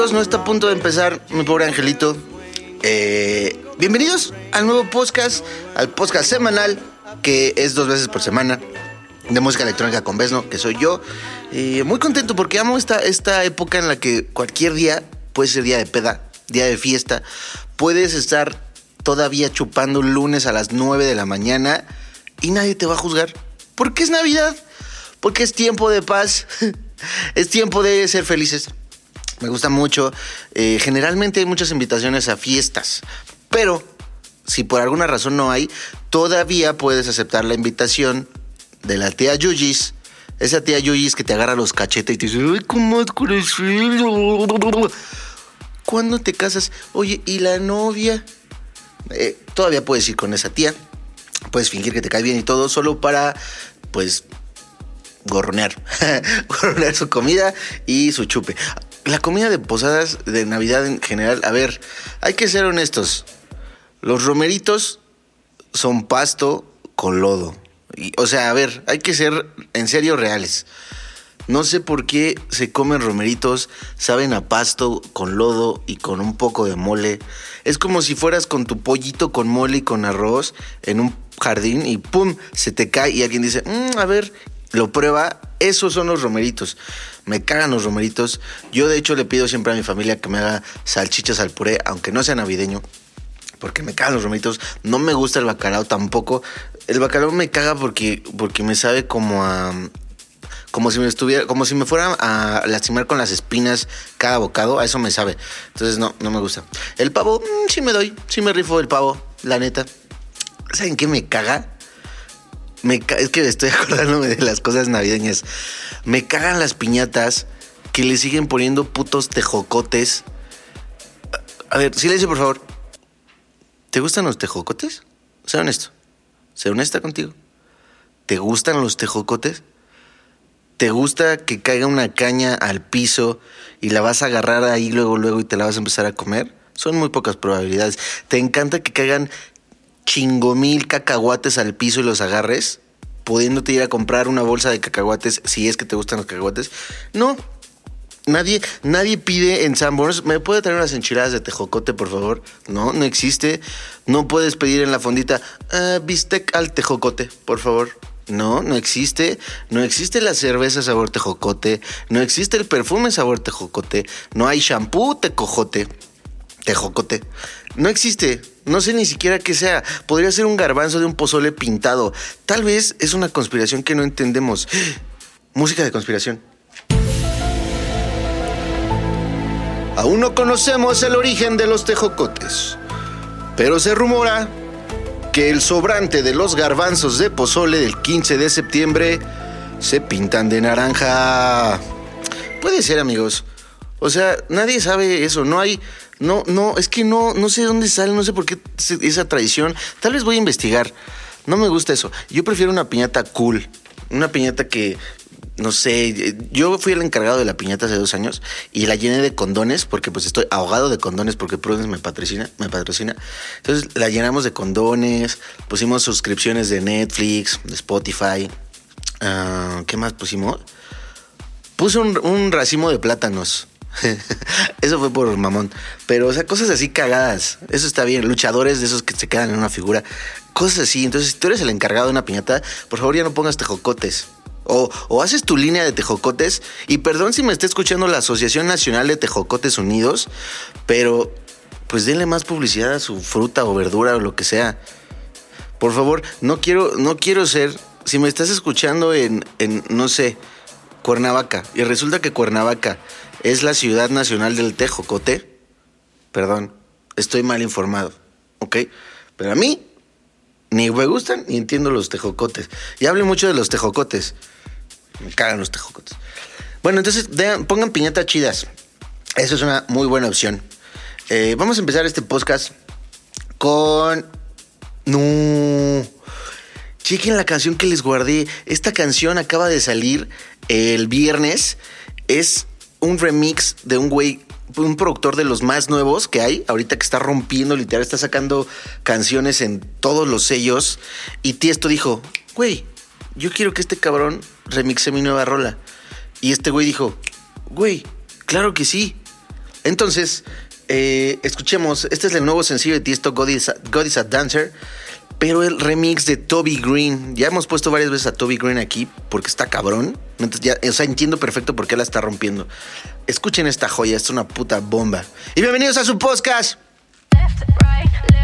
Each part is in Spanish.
No está a punto de empezar, mi pobre angelito. Eh, bienvenidos al nuevo podcast, al podcast semanal, que es dos veces por semana, de música electrónica con Besno, que soy yo. Eh, muy contento porque amo esta, esta época en la que cualquier día puede ser día de peda, día de fiesta. Puedes estar todavía chupando un lunes a las 9 de la mañana y nadie te va a juzgar. Porque es Navidad, porque es tiempo de paz, es tiempo de ser felices. Me gusta mucho. Eh, generalmente hay muchas invitaciones a fiestas, pero si por alguna razón no hay, todavía puedes aceptar la invitación de la tía Yuyis. Esa tía Yuyis que te agarra los cachetes y te dice, ¡ay, cómo has crecido! ¿Cuándo te casas? Oye, ¿y la novia? Eh, todavía puedes ir con esa tía. Puedes fingir que te cae bien y todo, solo para, pues, gorronear. gorronear su comida y su chupe. La comida de posadas de Navidad en general, a ver, hay que ser honestos. Los romeritos son pasto con lodo. O sea, a ver, hay que ser en serio reales. No sé por qué se comen romeritos, saben a pasto, con lodo y con un poco de mole. Es como si fueras con tu pollito con mole y con arroz en un jardín y ¡pum! se te cae y alguien dice, "Mm, a ver, lo prueba. Esos son los romeritos. Me cagan los romeritos. Yo de hecho le pido siempre a mi familia que me haga salchichas al puré, aunque no sea navideño porque me cagan los romeritos. No me gusta el bacalao tampoco. El bacalao me caga porque, porque me sabe como a. Como si me estuviera. Como si me fuera a lastimar con las espinas cada bocado. A eso me sabe. Entonces no, no me gusta. El pavo, mm, sí me doy. Sí me rifo el pavo, la neta. ¿Saben qué me caga? Me es que estoy acordándome de las cosas navideñas. Me cagan las piñatas que le siguen poniendo putos tejocotes. A ver, silencio, por favor. ¿Te gustan los tejocotes? Sé honesto. Sé honesta contigo. ¿Te gustan los tejocotes? ¿Te gusta que caiga una caña al piso y la vas a agarrar ahí luego, luego y te la vas a empezar a comer? Son muy pocas probabilidades. ¿Te encanta que caigan chingo mil cacahuates al piso y los agarres? Pudiéndote ir a comprar una bolsa de cacahuates si es que te gustan los cacahuates. No, Nadie, nadie pide en Sanborns, ¿me puede traer unas enchiladas de tejocote, por favor? No, no existe. No puedes pedir en la fondita, "Ah, bistec al tejocote, por favor. No, no existe. No existe la cerveza sabor tejocote. No existe el perfume sabor tejocote. No hay shampoo tecojote. Tejocote. No existe. No sé ni siquiera qué sea. Podría ser un garbanzo de un pozole pintado. Tal vez es una conspiración que no entendemos. Música de conspiración. Aún no conocemos el origen de los tejocotes, pero se rumora que el sobrante de los garbanzos de pozole del 15 de septiembre se pintan de naranja. Puede ser, amigos. O sea, nadie sabe eso. No hay. No, no, es que no, no sé dónde sale, no sé por qué esa tradición. Tal vez voy a investigar. No me gusta eso. Yo prefiero una piñata cool. Una piñata que. No sé, yo fui el encargado de la piñata hace dos años y la llené de condones porque pues estoy ahogado de condones porque Prudence me patrocina, me patrocina. Entonces la llenamos de condones, pusimos suscripciones de Netflix, de Spotify. Ah, ¿Qué más pusimos? Puse un racimo de plátanos. Eso fue por mamón. Pero, o sea, cosas así cagadas. Eso está bien. Luchadores de esos que se quedan en una figura. Cosas así. Entonces, si tú eres el encargado de una piñata, por favor ya no pongas tejocotes. O, o haces tu línea de tejocotes. Y perdón si me está escuchando la Asociación Nacional de Tejocotes Unidos. Pero, pues denle más publicidad a su fruta o verdura o lo que sea. Por favor, no quiero, no quiero ser. Si me estás escuchando en, en, no sé, Cuernavaca, y resulta que Cuernavaca es la ciudad nacional del tejocote, perdón, estoy mal informado, ¿ok? Pero a mí ni me gustan ni entiendo los tejocotes. Y hablé mucho de los tejocotes. Me cagan los tejocotes. Bueno, entonces pongan piñatas chidas. Eso es una muy buena opción. Eh, vamos a empezar este podcast con... No. Chequen la canción que les guardé. Esta canción acaba de salir el viernes. Es un remix de un güey, un productor de los más nuevos que hay. Ahorita que está rompiendo, literal, está sacando canciones en todos los sellos. Y Tiesto dijo, güey, yo quiero que este cabrón remixe mi nueva rola. Y este güey dijo, güey, claro que sí. Entonces, eh, escuchemos, este es el nuevo sencillo de Tiesto, God is, a, God is a Dancer, pero el remix de Toby Green. Ya hemos puesto varias veces a Toby Green aquí porque está cabrón. Ya, o sea, entiendo perfecto por qué la está rompiendo. Escuchen esta joya, es una puta bomba. Y bienvenidos a su podcast. Left, right, left,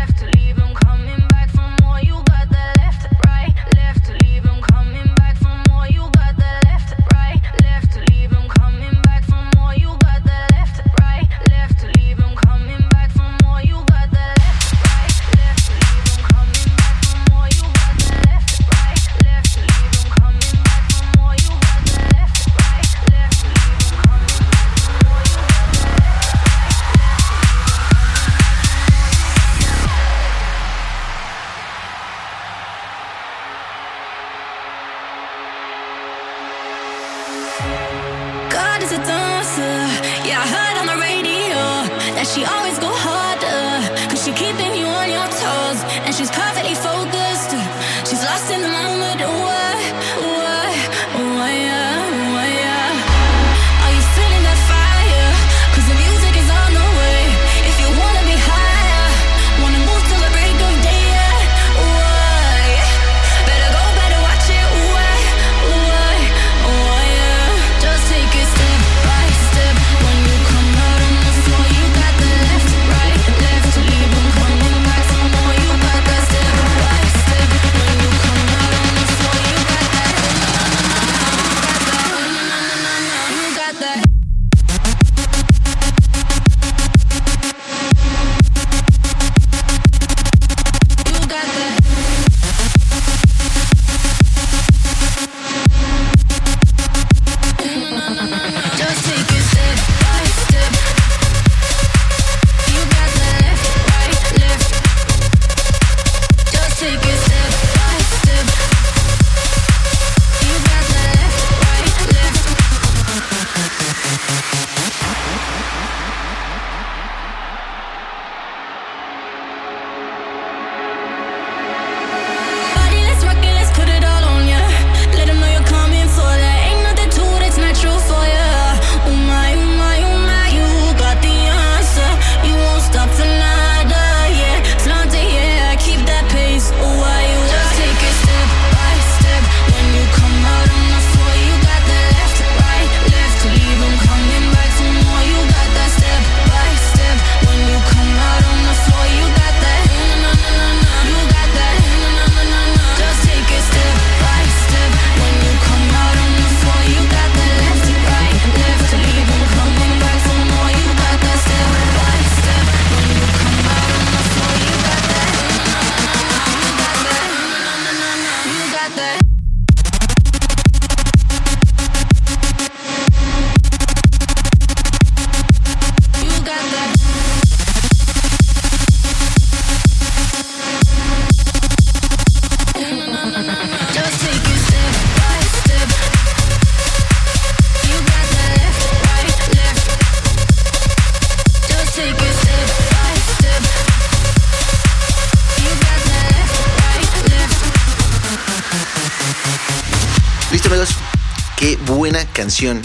canción.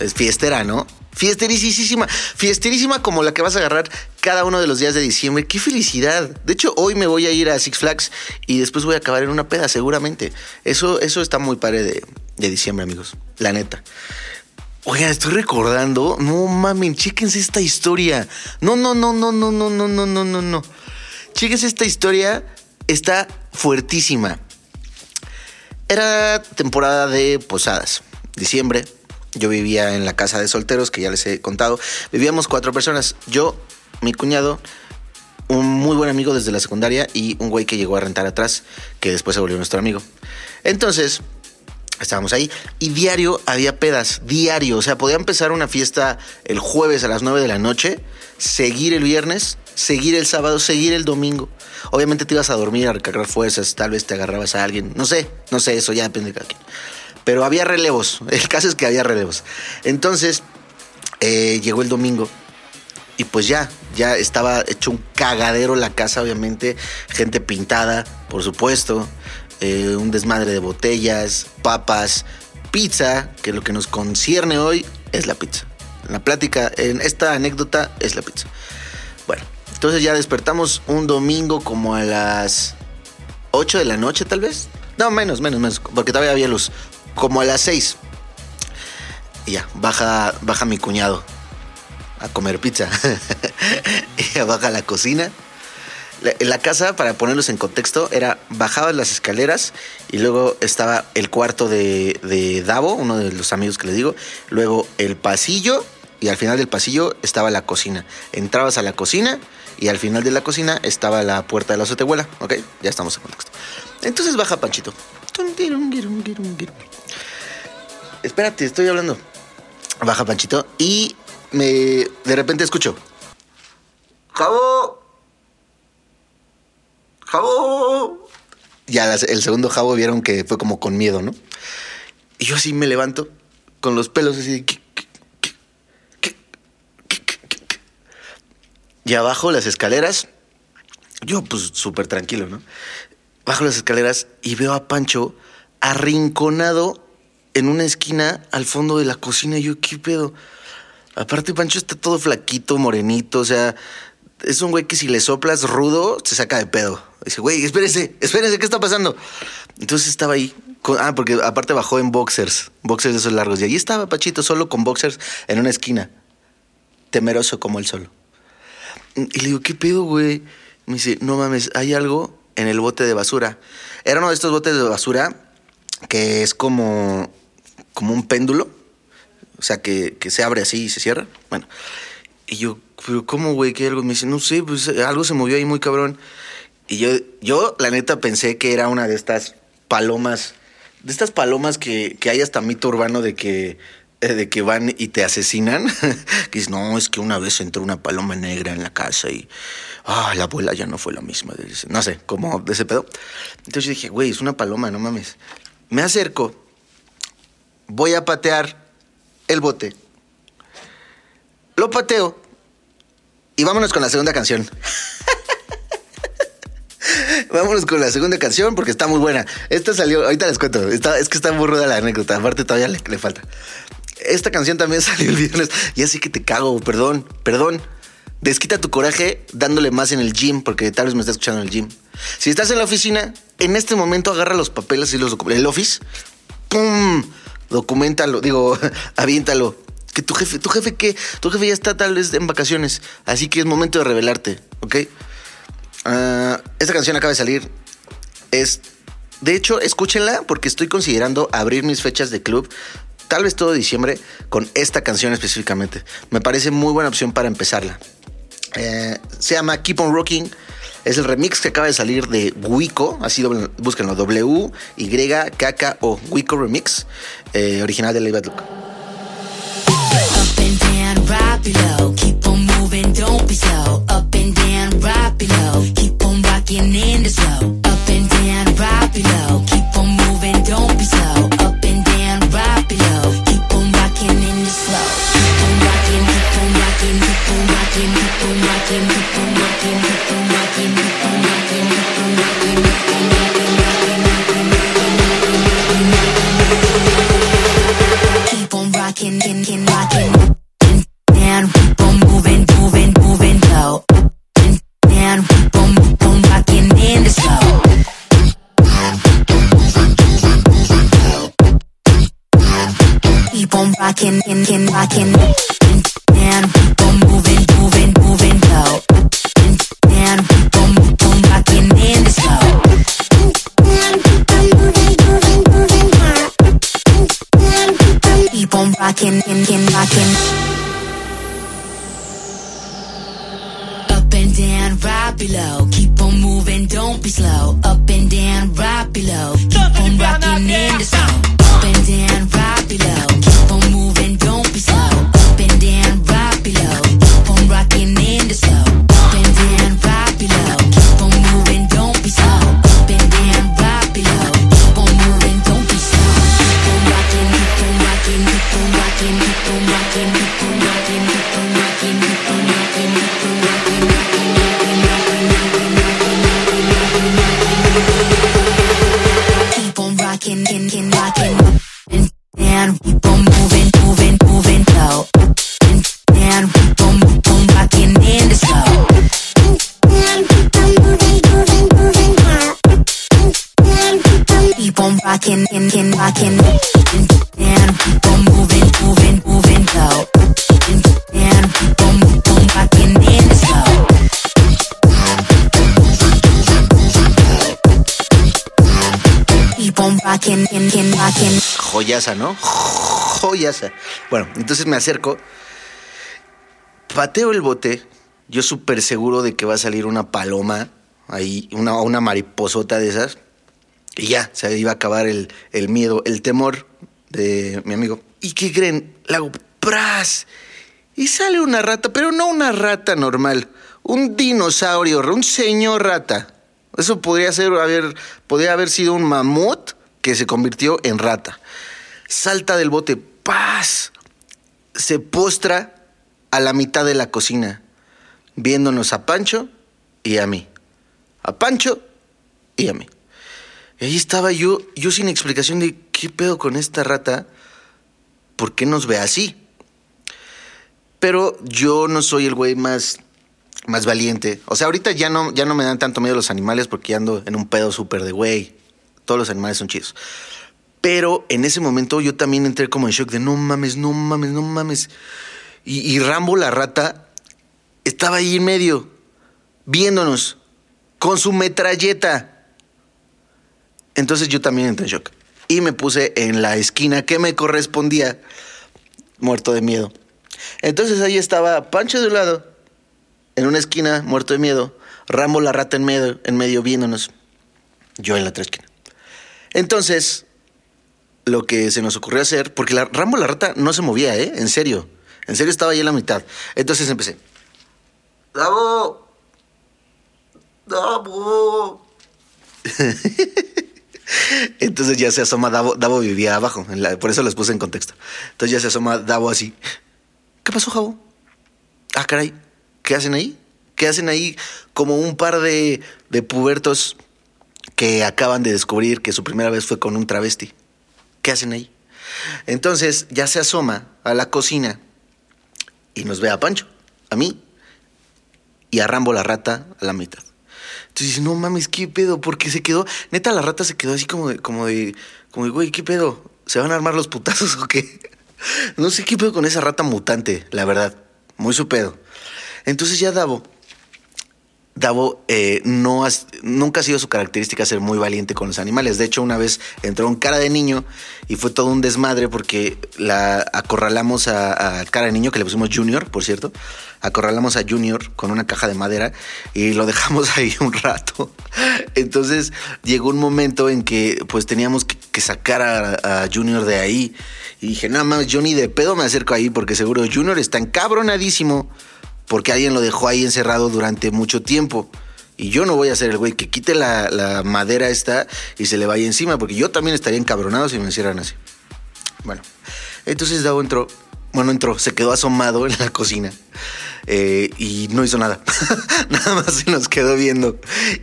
Es fiestera, ¿no? Fiesterísima, fiesterísima como la que vas a agarrar cada uno de los días de diciembre. ¡Qué felicidad! De hecho, hoy me voy a ir a Six Flags y después voy a acabar en una peda, seguramente. Eso, eso está muy padre de, de diciembre, amigos. La neta. Oigan, estoy recordando. No mamen, chéquense esta historia. No, no, no, no, no, no, no, no, no, no, no. Chéquense esta historia. Está fuertísima. Era temporada de posadas, diciembre. Yo vivía en la casa de solteros, que ya les he contado. Vivíamos cuatro personas. Yo, mi cuñado, un muy buen amigo desde la secundaria y un güey que llegó a rentar atrás, que después se volvió nuestro amigo. Entonces, Estábamos ahí y diario había pedas, diario. O sea, podía empezar una fiesta el jueves a las 9 de la noche, seguir el viernes, seguir el sábado, seguir el domingo. Obviamente te ibas a dormir, a recargar fuerzas, tal vez te agarrabas a alguien. No sé, no sé, eso ya depende de cada quien. Pero había relevos. El caso es que había relevos. Entonces, eh, llegó el domingo y pues ya, ya estaba hecho un cagadero la casa, obviamente. Gente pintada, por supuesto. eh, un desmadre de botellas, papas, pizza, que lo que nos concierne hoy es la pizza. La plática, en esta anécdota es la pizza. Bueno, entonces ya despertamos un domingo como a las 8 de la noche, tal vez. No, menos, menos, menos, porque todavía había luz. Como a las 6. Y ya, baja, baja mi cuñado a comer pizza. y baja a la cocina. La, casa, para ponerlos en contexto, era bajabas las escaleras y luego estaba el cuarto de, de Davo, uno de los amigos que le digo, luego el pasillo y al final del pasillo estaba la cocina. Entrabas a la cocina y al final de la cocina estaba la puerta de la azotehuela, ¿ok? Ya estamos en contexto. Entonces baja Panchito. Espérate, estoy hablando. Baja Panchito y me de repente escucho. ¡Jabo! ¡Jabo! Ya el segundo jabo vieron que fue como con miedo, ¿no? Y yo así me levanto con los pelos así. Y abajo las escaleras, yo pues súper tranquilo, ¿no? Bajo las escaleras y veo a Pancho arrinconado en una esquina al fondo de la cocina. Yo, ¿qué pedo? Aparte, Pancho está todo flaquito, morenito, o sea, es un güey que si le soplas rudo, se saca de pedo. Dice, güey, espérese, espérese, ¿qué está pasando? Entonces estaba ahí. ah, porque aparte bajó en boxers, boxers de esos largos. Y ahí estaba Pachito solo con boxers en una esquina, temeroso como él solo. Y le digo, ¿qué pedo, güey? Me dice, no mames, hay algo en el bote de basura. Era uno de estos botes de basura que es como, como un péndulo. O sea, que, que se abre así y se cierra. Bueno. Y yo, ¿pero cómo, güey? ¿Qué hay algo? Me dice, no sé, pues algo se movió ahí muy cabrón. Y yo, yo la neta, pensé que era una de estas palomas, de estas palomas que, que hay hasta mito urbano de que, eh, de que van y te asesinan. que dices, no, es que una vez entró una paloma negra en la casa y, ah, la abuela ya no fue la misma. No sé, como de ese pedo. Entonces yo dije, güey, es una paloma, no mames. Me acerco, voy a patear el bote. Lo pateo. Y vámonos con la segunda canción. vámonos con la segunda canción porque está muy buena. Esta salió, ahorita les cuento. Está- es que está muy ruda la anécdota. Aparte, todavía le, falta. Esta canción también salió el viernes. Ya sí que te cago, perdón, perdón. Desquita tu coraje dándole más en el gym, porque tal vez me estás escuchando en el gym. Si estás en la oficina, en este momento agarra los papeles y los. El office, ¡pum! Documentalo, digo, aviéntalo. Que tu jefe, tu jefe que, tu jefe ya está tal vez en vacaciones, así que es momento de revelarte, ¿ok? Ah, esta canción acaba de salir. Es, de hecho, escúchenla porque estoy considerando abrir mis fechas de club, tal vez todo diciembre, con esta canción específicamente. Me parece muy buena opción para empezarla. Eh, se llama Keep on Rocking. Es el remix que acaba de salir de Wico. Así doble- búsquenlo. W-Y-K-K-O. Wico Remix. eh, original de Lay Bad Look. Up and. Keep on moving, don't be. Up and down. Keep on don't be slow. Up and down. Keep on in the slow. keep on rocking, rocking, rocking, and. Keep on rocking, kin, kin. Up and down, right below. Keep on moving, don't be slow. Up and down, right below. Rocking. Joyaza, ¿no? Joyaza. Bueno, entonces me acerco, pateo el bote, yo súper seguro de que va a salir una paloma, ahí, una, una mariposota de esas, y ya, se iba a acabar el, el miedo, el temor de mi amigo. ¿Y qué creen? La hago ¡pras! Y sale una rata, pero no una rata normal, un dinosaurio, un señor rata. Eso podría ser, haber, podría haber sido un mamut que se convirtió en rata. Salta del bote, ¡paz! Se postra a la mitad de la cocina, viéndonos a Pancho y a mí. A Pancho y a mí. Y ahí estaba yo, yo sin explicación de qué pedo con esta rata, ¿por qué nos ve así? Pero yo no soy el güey más, más valiente. O sea, ahorita ya no, ya no me dan tanto miedo los animales porque ando en un pedo súper de güey. Todos los animales son chidos. Pero en ese momento yo también entré como en shock de no mames, no mames, no mames. Y, y Rambo la rata estaba ahí en medio, viéndonos, con su metralleta. Entonces yo también entré en shock. Y me puse en la esquina que me correspondía, muerto de miedo. Entonces ahí estaba Pancho de un lado, en una esquina, muerto de miedo. Rambo la rata en medio, en medio viéndonos. Yo en la otra esquina. Entonces, lo que se nos ocurrió hacer, porque la, Rambo la rata no se movía, ¿eh? En serio. En serio estaba ahí en la mitad. Entonces empecé. ¡Davo! ¡Davo! Entonces ya se asoma Davo. Davo vivía abajo, por eso les puse en contexto. Entonces ya se asoma Davo así. ¿Qué pasó, Javo? Ah, caray. ¿Qué hacen ahí? ¿Qué hacen ahí como un par de, de pubertos que acaban de descubrir que su primera vez fue con un travesti? ¿Qué hacen ahí? Entonces ya se asoma a la cocina y nos ve a Pancho, a mí y a Rambo la rata a la mitad. Entonces dice, no mames, ¿qué pedo? Porque se quedó, neta la rata se quedó así como de, como de, como de, güey, ¿qué pedo? ¿Se van a armar los putazos o qué? No sé qué pedo con esa rata mutante, la verdad. Muy su pedo. Entonces ya Davo, Davo eh, no nunca ha sido su característica ser muy valiente con los animales. De hecho, una vez entró en cara de niño y fue todo un desmadre porque la acorralamos a, cara de niño, que le pusimos Junior, por cierto. Acorralamos a Junior con una caja de madera y lo dejamos ahí un rato. Entonces llegó un momento en que pues teníamos que, que sacar a, a Junior de ahí. Y dije, nada más, yo ni de pedo me acerco ahí porque seguro Junior está encabronadísimo porque alguien lo dejó ahí encerrado durante mucho tiempo. Y yo no voy a ser el güey que quite la, la madera esta y se le vaya encima, porque yo también estaría encabronado si me hicieran así. Bueno, entonces Davo entró, bueno, entró, se quedó asomado en la cocina eh, y no hizo nada. nada más se nos quedó viendo.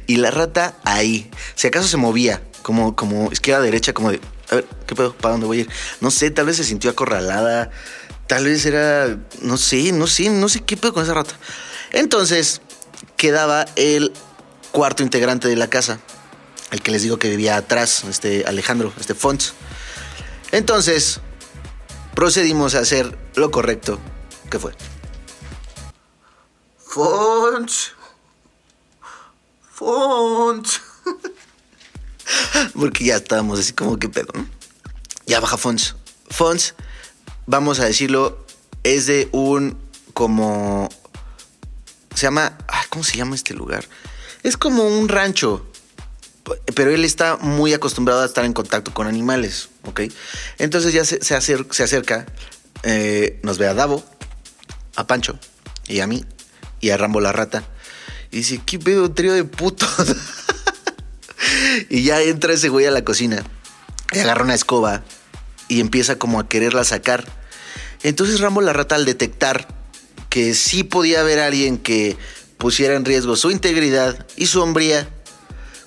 Y la rata ahí, si acaso se movía, como, como izquierda derecha, como de, a ver, ¿qué pedo? ¿Para dónde voy a ir? No sé, tal vez se sintió acorralada, tal vez era, no sé, no sé, no sé qué pedo con esa rata. Entonces, quedaba el cuarto integrante de la casa, el que les digo que vivía atrás, este Alejandro, este Fons. Entonces, procedimos a hacer lo correcto, que fue. Fons. Fons. Porque ya estábamos así como que pedo, ¿no? Ya baja Fons. Fons, vamos a decirlo, es de un como... Se llama... ¿Cómo se llama este lugar? Es como un rancho. pero él está muy acostumbrado a estar en contacto con animales, ¿ok? Entonces ya se, se acer- se acerca, eh, nos ve a Davo, a Pancho y a mí y a Rambo la rata. Y dice, ¿qué pedo, trío de putos? y ya entra ese güey a la cocina y agarra una escoba y empieza como a quererla sacar. Entonces Rambo la rata al detectar que sí podía haber alguien que pusiera en riesgo su integridad y su hombría,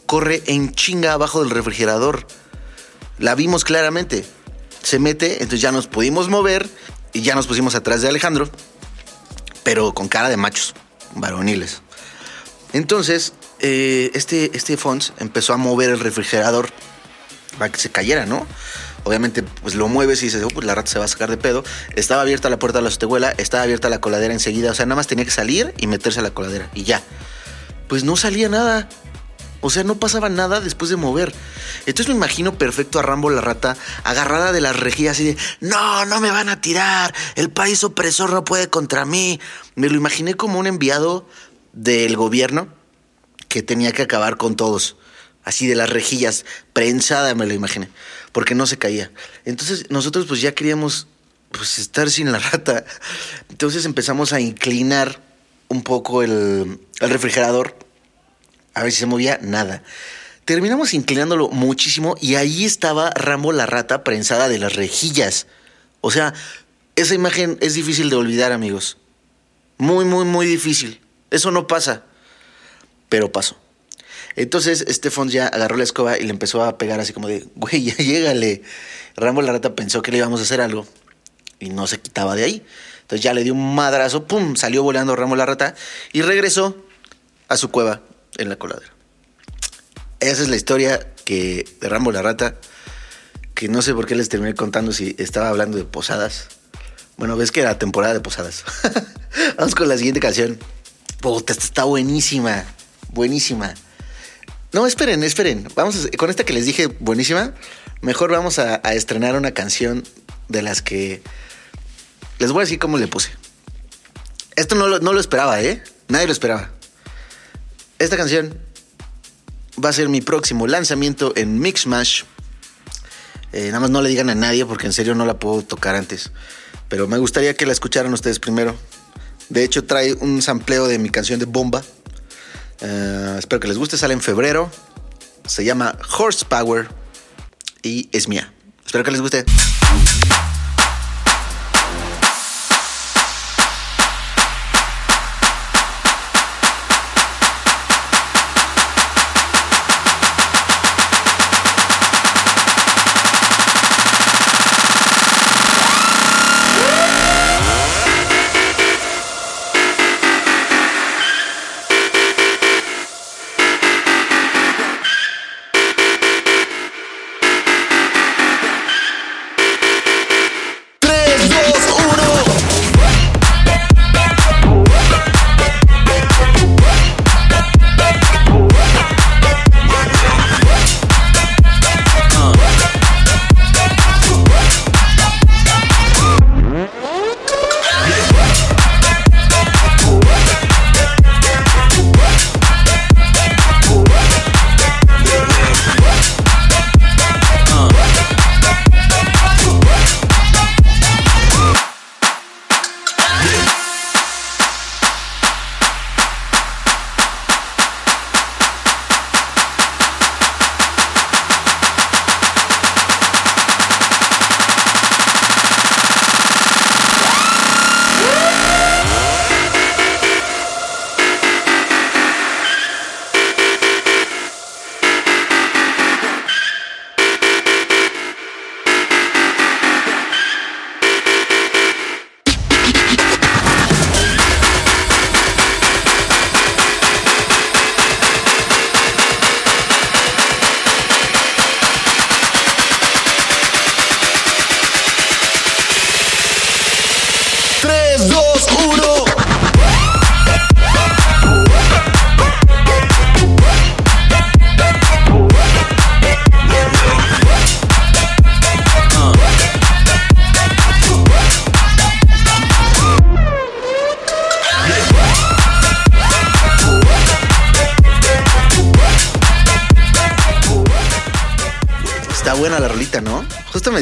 corre en chinga abajo del refrigerador. La vimos claramente. Se mete, entonces ya nos pudimos mover y ya nos pusimos atrás de Alejandro, pero con cara de machos, varoniles. Entonces, eh, este, este Fons empezó a mover el refrigerador para que se cayera, ¿no? Obviamente, pues lo mueves y dices, oh, pues la rata se va a sacar de pedo. Estaba abierta la puerta de la azotehuela, estaba abierta la coladera enseguida. O sea, nada más tenía que salir y meterse a la coladera y ya. Pues no salía nada. O sea, no pasaba nada después de mover. Entonces me imagino perfecto a Rambo la rata agarrada de las rejillas así de, no, no me van a tirar, el país opresor no puede contra mí. Me lo imaginé como un enviado del gobierno que tenía que acabar con todos. Así de las rejillas, prensada me lo imaginé, porque no se caía. Entonces nosotros pues ya queríamos pues estar sin la rata. Entonces empezamos a inclinar un poco el, el refrigerador a ver si se movía, nada. Terminamos inclinándolo muchísimo y ahí estaba Rambo la rata prensada de las rejillas. O sea, esa imagen es difícil de olvidar, amigos. Muy, muy, muy difícil. Eso no pasa. Pero pasó. Entonces, Estefan ya agarró la escoba y le empezó a pegar así como de, güey, ya llégale. Rambo la rata pensó que le íbamos a hacer algo y no se quitaba de ahí. Entonces ya le dio un madrazo, pum, salió volando Rambo la rata y regresó a su cueva en la coladera. Esa es la historia que de Rambo la rata, que no sé por qué les terminé contando si estaba hablando de posadas. Bueno, ves que era temporada de posadas. Vamos con la siguiente canción. Está buenísima, buenísima. No, esperen, esperen. Vamos con esta que les dije buenísima, mejor vamos a, a estrenar una canción de las que les voy a decir cómo le puse. Esto no lo, no lo esperaba, ¿eh? Nadie lo esperaba. Esta canción va a ser mi próximo lanzamiento en Mixmash. Eh, nada más no le digan a nadie porque en serio no la puedo tocar antes. Pero me gustaría que la escucharan ustedes primero. De hecho, trae un sampleo de mi canción de Bomba. Eh, espero que les guste. Sale en febrero. Se llama Horsepower y es mía. Espero que les guste.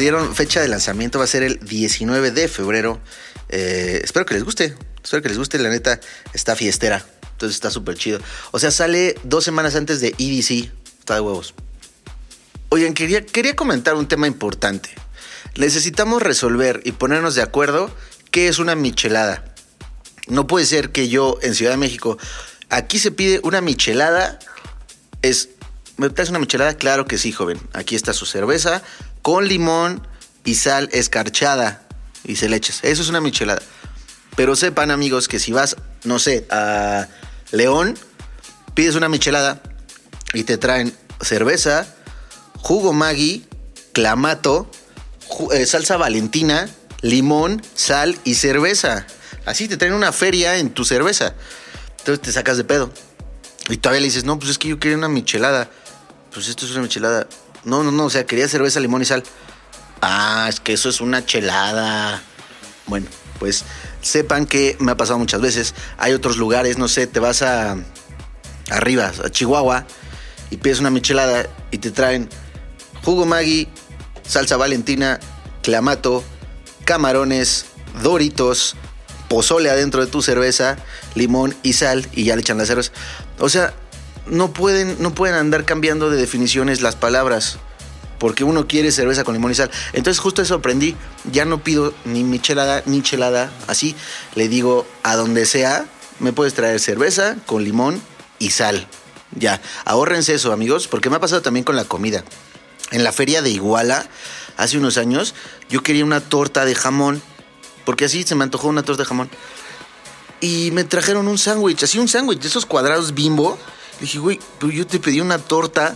Dieron fecha de lanzamiento, va a ser el 19 de febrero. Eh, espero que les guste, espero que les guste, la neta está fiestera, entonces está súper chido. O sea, sale dos semanas antes de EDC, está de huevos. Oigan, quería, quería comentar un tema importante. Necesitamos resolver y ponernos de acuerdo qué es una michelada. No puede ser que yo en Ciudad de México, aquí se pide una michelada, es, ¿me traes una michelada? Claro que sí, joven. Aquí está su cerveza con limón y sal escarchada y se le echas. Eso es una michelada. Pero sepan amigos que si vas, no sé, a León, pides una michelada y te traen cerveza, jugo Maggi, clamato, eh, salsa valentina, limón, sal y cerveza. Así te traen una feria en tu cerveza. Entonces te sacas de pedo. Y todavía le dices, no, pues es que yo quería una michelada. Pues esto es una michelada. No, no, no, o sea, quería cerveza, limón y sal. Ah, es que eso es una chelada. Bueno, pues sepan que me ha pasado muchas veces. Hay otros lugares, no sé, te vas a arriba, a Chihuahua, y pides una michelada y te traen jugo Maggi, salsa valentina, clamato, camarones, doritos, pozole adentro de tu cerveza, limón y sal y ya le echan la cerveza. O sea, no pueden, no pueden andar cambiando de definiciones las palabras. Porque uno quiere cerveza con limón y sal. Entonces justo eso aprendí. Ya no pido ni michelada ni chelada. Así le digo a donde sea, me puedes traer cerveza con limón y sal. Ya, ahórrense eso amigos, porque me ha pasado también con la comida. En la feria de Iguala, hace unos años, yo quería una torta de jamón, porque así se me antojó una torta de jamón. Y me trajeron un sándwich, así un sándwich de esos cuadrados bimbo. Dije, güey, pero yo te pedí una torta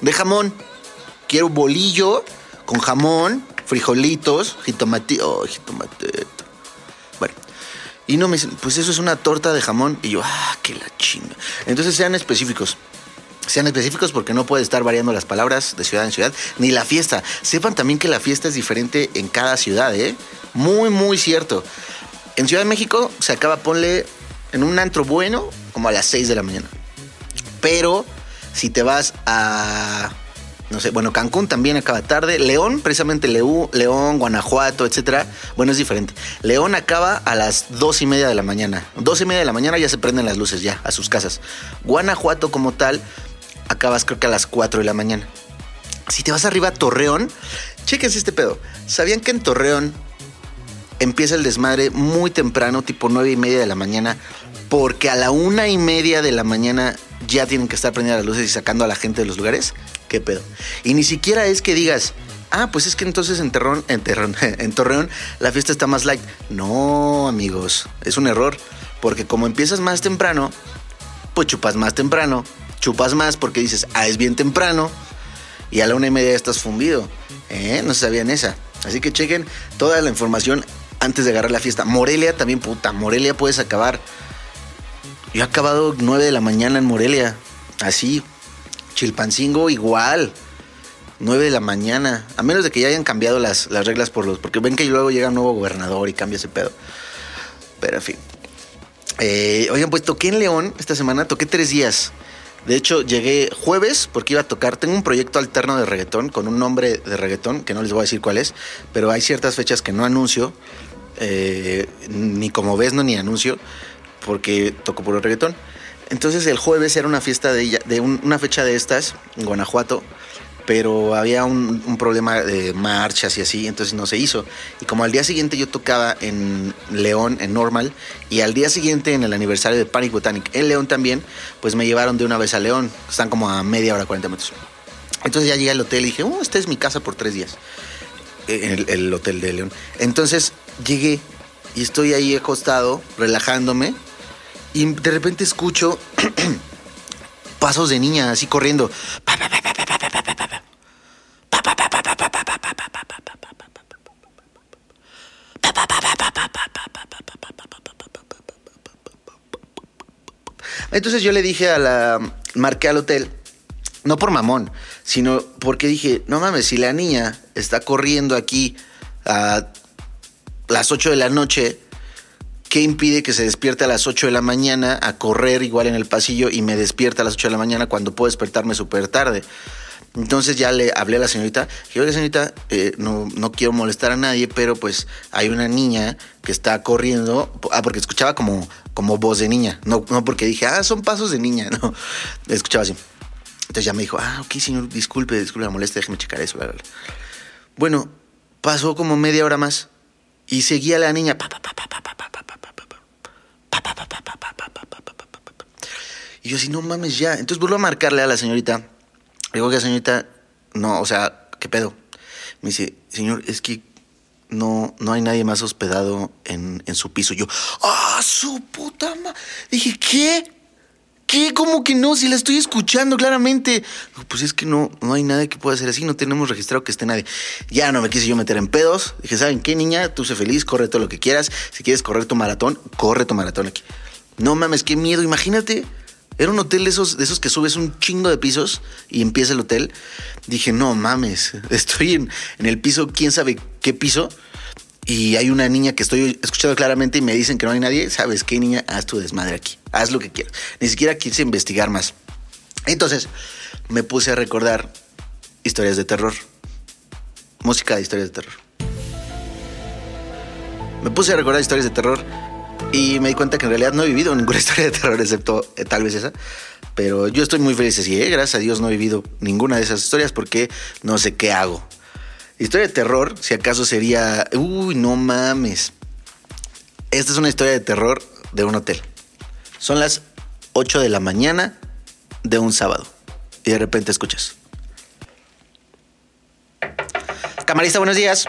de jamón. Quiero bolillo con jamón, frijolitos, jitomate. Oh, jitomate. Bueno. Y no me dicen, pues eso es una torta de jamón. Y yo, ah, qué la chinga. Entonces sean específicos. Sean específicos porque no puede estar variando las palabras de ciudad en ciudad, ni la fiesta. Sepan también que la fiesta es diferente en cada ciudad, ¿eh? Muy, muy cierto. En Ciudad de México se acaba, ponle, en un antro bueno, como a las 6 de la mañana. Pero si te vas a, no sé, bueno, Cancún también acaba tarde. León, precisamente Leú, León, Guanajuato, etcétera. Bueno, es diferente. León acaba a las dos y media de la mañana. Dos y media de la mañana ya se prenden las luces ya a sus casas. Guanajuato como tal, acabas creo que a las 4 de la mañana. Si te vas arriba a Torreón, chequense este pedo. ¿Sabían que en Torreón empieza el desmadre muy temprano, tipo nueve y media de la mañana, porque a la una y media de la mañana ya tienen que estar prendidas las luces y sacando a la gente de los lugares? ¿Qué pedo? Y ni siquiera es que digas, ah, pues es que entonces en, Torreón la fiesta está más light. No, amigos, es un error, porque como empiezas más temprano, pues chupas más temprano, chupas más porque dices, ah, es bien temprano, y a la una y media ya estás fundido. ¿Eh? No sabían esa. Así que chequen toda la información antes de agarrar la fiesta. Morelia también, puta. Morelia puedes acabar. Yo he acabado 9 de la mañana en Morelia. Así. Chilpancingo igual. 9 de la mañana. A menos de que ya hayan cambiado las, las reglas por los. Porque ven que luego llega un nuevo gobernador y cambia ese pedo. Pero en fin. Eh, oigan, pues toqué en León esta semana. Toqué tres días. De hecho, llegué jueves porque iba a tocar. Tengo un proyecto alterno de reggaetón con un nombre de reggaetón que no les voy a decir cuál es, pero hay ciertas fechas que no anuncio, eh, ni como ves, no ni anuncio, porque toco puro reggaetón. Entonces, el jueves era una fiesta de, de un- una fecha de estas en Guanajuato, pero había un, un problema de marchas y así, entonces no se hizo. Y como al día siguiente yo tocaba en León, en Normal, y al día siguiente en el aniversario de Panic Botanic en León también, pues me llevaron de una vez a León. Están como a media hora, 40 metros. Entonces ya llegué al hotel y dije, oh, esta es mi casa por tres días. En el, el hotel de León. Entonces llegué y estoy ahí acostado, relajándome, y de repente escucho pasos de niña así corriendo. Entonces yo le dije a la. Marqué al hotel. No por mamón, sino porque dije, no mames, si la niña está corriendo aquí a las 8 de la noche, ¿Qué impide que se despierte a las 8 de la mañana a correr igual en el pasillo y me despierta a las 8 de la mañana cuando puedo despertarme súper tarde? Entonces ya le hablé a la señorita, que oiga señorita, eh, no, no, quiero molestar a nadie, pero pues hay una niña que está corriendo, ah, porque escuchaba como, como voz de niña, no, no porque dije, ah, son pasos de niña, no, escuchaba así. Entonces ya me dijo, ah, ok señor, disculpe, disculpe la molestia, déjeme checar eso. Bla, bla. Bueno, pasó como media hora más y seguía la niña, pa, pa, pa, pa, pa, pa, Y yo así, no mames, ya. Entonces vuelvo a marcarle a la señorita. Le digo que la señorita, no, o sea, ¿qué pedo? Me dice, señor, es que no, no hay nadie más hospedado en, en su piso. Yo, ¡ah, su puta madre! Dije, ¿qué? ¿Qué? ¿Cómo que no? Si la estoy escuchando claramente. Pues es que no, no hay nadie que pueda hacer así, no tenemos registrado que esté nadie. Ya no me quise yo meter en pedos. Dije, ¿saben qué, niña? Tú sé feliz, corre todo lo que quieras. Si quieres correr tu maratón, corre tu maratón aquí. No mames, qué miedo. Imagínate. Era un hotel de esos, de esos que subes un chingo de pisos y empieza el hotel. Dije, no mames, estoy en, el piso, quién sabe qué piso. Y hay una niña que estoy escuchando claramente y me dicen que no hay nadie. ¿Sabes qué, niña? Haz tu desmadre aquí. Haz lo que quieras. Ni siquiera quise investigar más. Entonces me puse a recordar historias de terror. Música de historias de terror. Me puse a recordar historias de terror y me di cuenta que en realidad no he vivido ninguna historia de terror excepto eh, tal vez esa. Pero yo estoy muy feliz así, ¿eh? Gracias a Dios no he vivido ninguna de esas historias porque no sé qué hago. Historia de terror, si acaso sería... Uy, no mames. Esta es una historia de terror de un hotel. Son las 8 de la mañana de un sábado. Y de repente escuchas. Camarista, buenos días.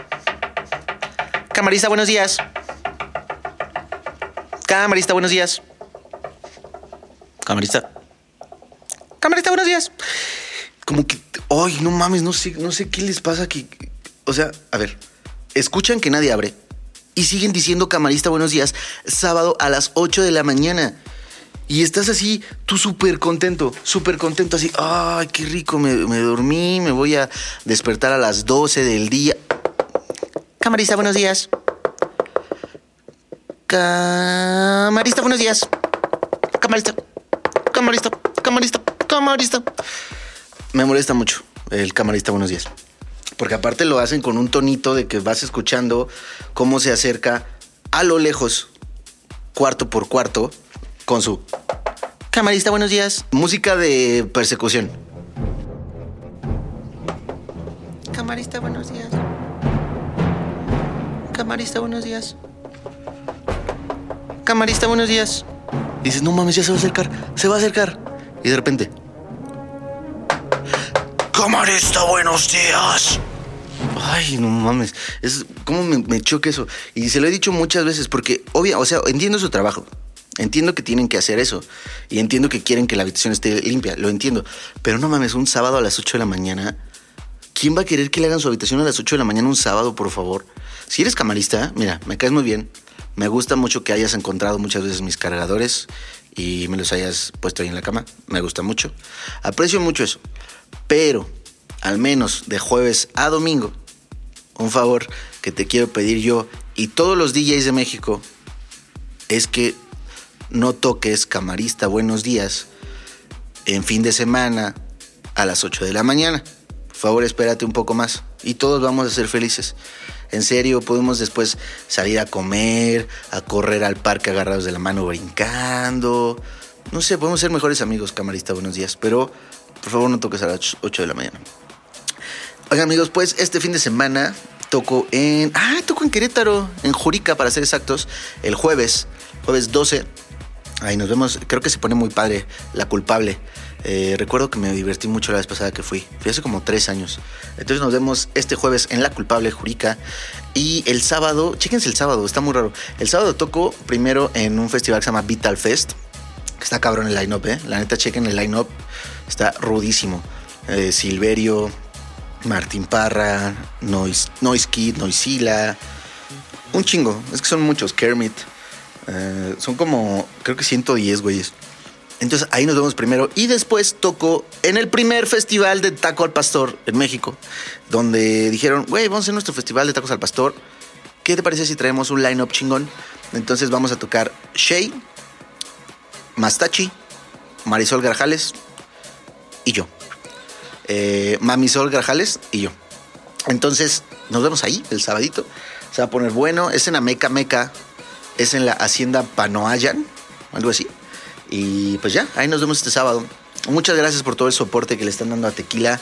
Camarista, buenos días. Camarista, buenos días. Camarista. Camarista, buenos días. Como que, ay, no mames, no sé, no sé qué les pasa que, o sea, a ver, escuchan que nadie abre y siguen diciendo camarista, buenos días, sábado a las 8 de la mañana. Y estás así, tú súper contento, súper contento, así, ay, qué rico, me, me dormí, me voy a despertar a las 12 del día. Camarista, buenos días. Camarista, buenos días. Camarista, camarista, camarista, camarista. Me molesta mucho el camarista, buenos días. Porque aparte lo hacen con un tonito de que vas escuchando cómo se acerca a lo lejos, cuarto por cuarto, con su camarista, buenos días. Música de persecución. Camarista, buenos días. Camarista, buenos días. Camarista, buenos días. Dices, no mames, ya se va a acercar, se va a acercar. Y de repente. Camarista, buenos días. Ay, no mames. Es como me, me choca eso. Y se lo he dicho muchas veces porque, obvia, o sea, entiendo su trabajo. Entiendo que tienen que hacer eso. Y entiendo que quieren que la habitación esté limpia. Lo entiendo. Pero no mames, un sábado a las 8 de la mañana. ¿Quién va a querer que le hagan su habitación a las 8 de la mañana un sábado, por favor? Si eres camarista, mira, me caes muy bien. Me gusta mucho que hayas encontrado muchas veces mis cargadores y me los hayas puesto ahí en la cama. Me gusta mucho. Aprecio mucho eso. Pero, al menos de jueves a domingo, un favor que te quiero pedir yo y todos los DJs de México es que no toques camarista buenos días en fin de semana a las 8 de la mañana. Favor, espérate un poco más y todos vamos a ser felices. En serio, podemos después salir a comer, a correr al parque agarrados de la mano brincando. No sé, podemos ser mejores amigos, camarista, buenos días. Pero, por favor, no toques a las 8 de la mañana. Oigan, amigos, pues este fin de semana toco en. Ah, toco en Querétaro, en Jurica, para ser exactos, el jueves, jueves 12. Ahí nos vemos. Creo que se pone muy padre la culpable. Eh, recuerdo que me divertí mucho la vez pasada que fui. Fui hace como tres años. Entonces nos vemos este jueves en La Culpable Jurica. Y el sábado, chéquense el sábado, está muy raro. El sábado toco primero en un festival que se llama Vital Fest. Que está cabrón el line-up, ¿eh? La neta, chequen el line-up. Está rudísimo. Eh, Silverio, Martín Parra, Noise, Kid, Noisila. Un chingo. Es que son muchos. Kermit. Eh, son como, creo que 110 güeyes. Entonces ahí nos vemos primero y después toco en el primer festival de taco al pastor en México, donde dijeron, güey, vamos a hacer nuestro festival de tacos al pastor. ¿Qué te parece si traemos un line-up chingón? Entonces vamos a tocar Shay, Mastachi, Marisol Garjales y yo. eh, Mamisol Grajales y yo. Entonces, nos vemos ahí el sabadito. Se va a poner bueno. Es en Ameca Meca. Es en la Hacienda Panoayan. Algo así. Y pues ya, ahí nos vemos este sábado. Muchas gracias por todo el soporte que le están dando a Tequila.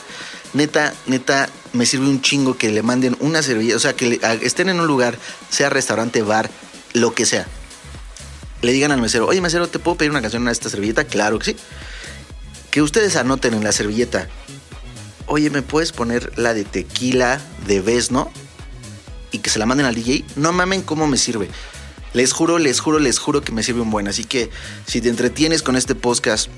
Neta, neta, me sirve un chingo que le manden una servilleta. O sea, que estén en un lugar, sea restaurante, bar, lo que sea. Le digan al mesero, oye mesero, ¿te puedo pedir una canción a esta servilleta? Claro que sí. Que ustedes anoten en la servilleta, oye, ¿me puedes poner la de tequila de Vesno? Y que se la manden al DJ. No mamen cómo me sirve. Les juro, les juro, les juro que me sirve un buen. Así que si te entretienes con este podcast,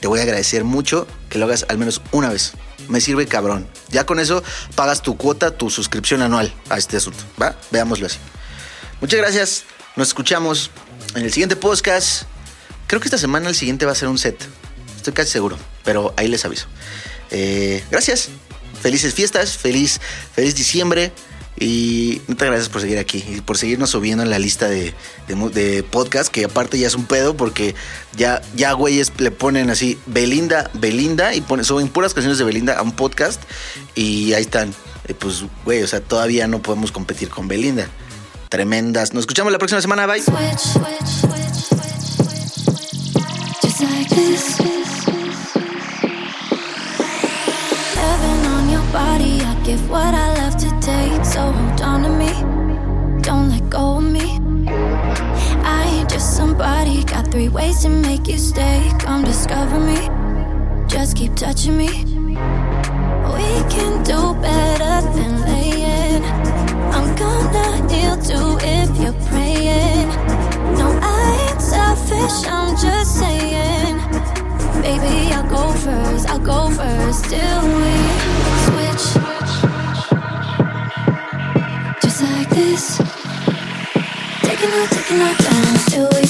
te voy a agradecer mucho que lo hagas al menos una vez. Me sirve cabrón. Ya con eso pagas tu cuota, tu suscripción anual a este asunto. ¿Va? Veámoslo así. Muchas gracias. Nos escuchamos en el siguiente podcast. Creo que esta semana el siguiente va a ser un set. Estoy casi seguro, pero ahí les aviso. Eh, gracias. Felices fiestas, feliz, feliz diciembre. Y muchas gracias por seguir aquí y por seguirnos subiendo en la lista de, de, podcast, que aparte ya es un pedo porque ya, ya güeyes le ponen así Belinda, Belinda y ponen, suben puras canciones de Belinda a un podcast y ahí están. Eh, pues, güey, o sea, todavía no podemos competir con Belinda. Tremendas. Nos escuchamos la próxima semana. Bye. So hold on to me, don't let go of me. I ain't just somebody, got three ways to make you stay. Come discover me, just keep touching me. We can do better than laying. I'm gonna heal too if you're praying. No, I ain't selfish, I'm just saying. Baby, I'll go first, I'll go first till we taking my time, still we